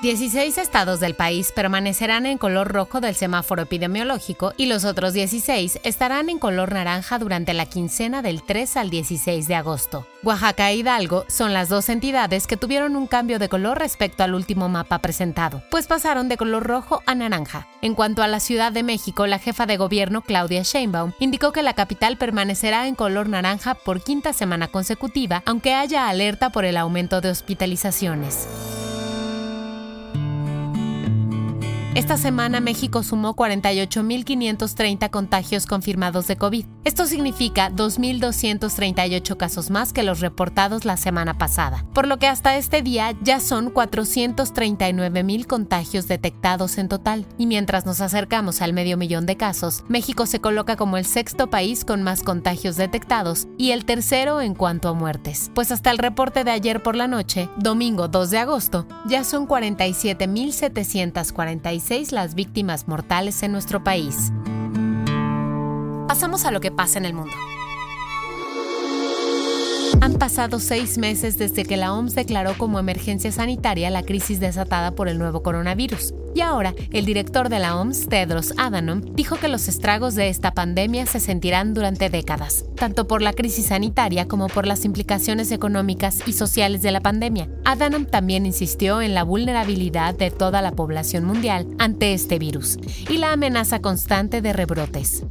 16 estados del país permanecerán en color rojo del semáforo epidemiológico y los otros 16 estarán en color naranja durante la quincena del 3 al 16 de agosto. Oaxaca e Hidalgo son las dos entidades que tuvieron un cambio de color respecto al último mapa presentado, pues pasaron de color rojo a naranja. En cuanto a la Ciudad de México, la jefa de gobierno Claudia Sheinbaum indicó que la capital permanecerá en color naranja por quinta semana consecutiva, aunque haya alerta por el aumento de hospitalizaciones. Esta semana México sumó 48.530 contagios confirmados de COVID. Esto significa 2.238 casos más que los reportados la semana pasada, por lo que hasta este día ya son 439.000 contagios detectados en total. Y mientras nos acercamos al medio millón de casos, México se coloca como el sexto país con más contagios detectados y el tercero en cuanto a muertes. Pues hasta el reporte de ayer por la noche, domingo 2 de agosto, ya son 47.746 las víctimas mortales en nuestro país. Pasamos a lo que pasa en el mundo. Han pasado seis meses desde que la OMS declaró como emergencia sanitaria la crisis desatada por el nuevo coronavirus. Y ahora, el director de la OMS, Tedros Adhanom, dijo que los estragos de esta pandemia se sentirán durante décadas, tanto por la crisis sanitaria como por las implicaciones económicas y sociales de la pandemia. Adhanom también insistió en la vulnerabilidad de toda la población mundial ante este virus y la amenaza constante de rebrotes.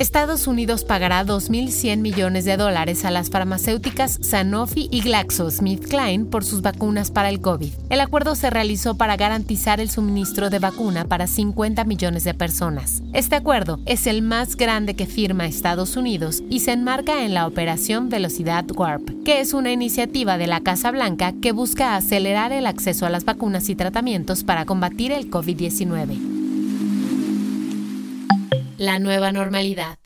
Estados Unidos pagará 2.100 millones de dólares a las farmacéuticas Sanofi y GlaxoSmithKline por sus vacunas para el COVID. El acuerdo se realizó para garantizar el suministro de vacuna para 50 millones de personas. Este acuerdo es el más grande que firma Estados Unidos y se enmarca en la Operación Velocidad Warp, que es una iniciativa de la Casa Blanca que busca acelerar el acceso a las vacunas y tratamientos para combatir el COVID-19 la nueva normalidad.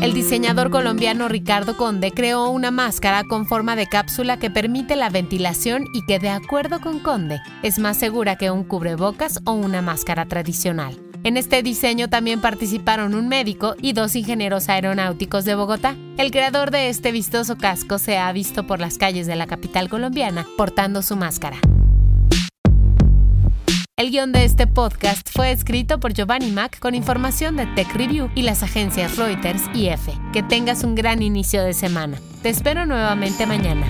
El diseñador colombiano Ricardo Conde creó una máscara con forma de cápsula que permite la ventilación y que, de acuerdo con Conde, es más segura que un cubrebocas o una máscara tradicional. En este diseño también participaron un médico y dos ingenieros aeronáuticos de Bogotá. El creador de este vistoso casco se ha visto por las calles de la capital colombiana portando su máscara. El guion de este podcast fue escrito por Giovanni Mack con información de Tech Review y las agencias Reuters y EFE. Que tengas un gran inicio de semana. Te espero nuevamente mañana.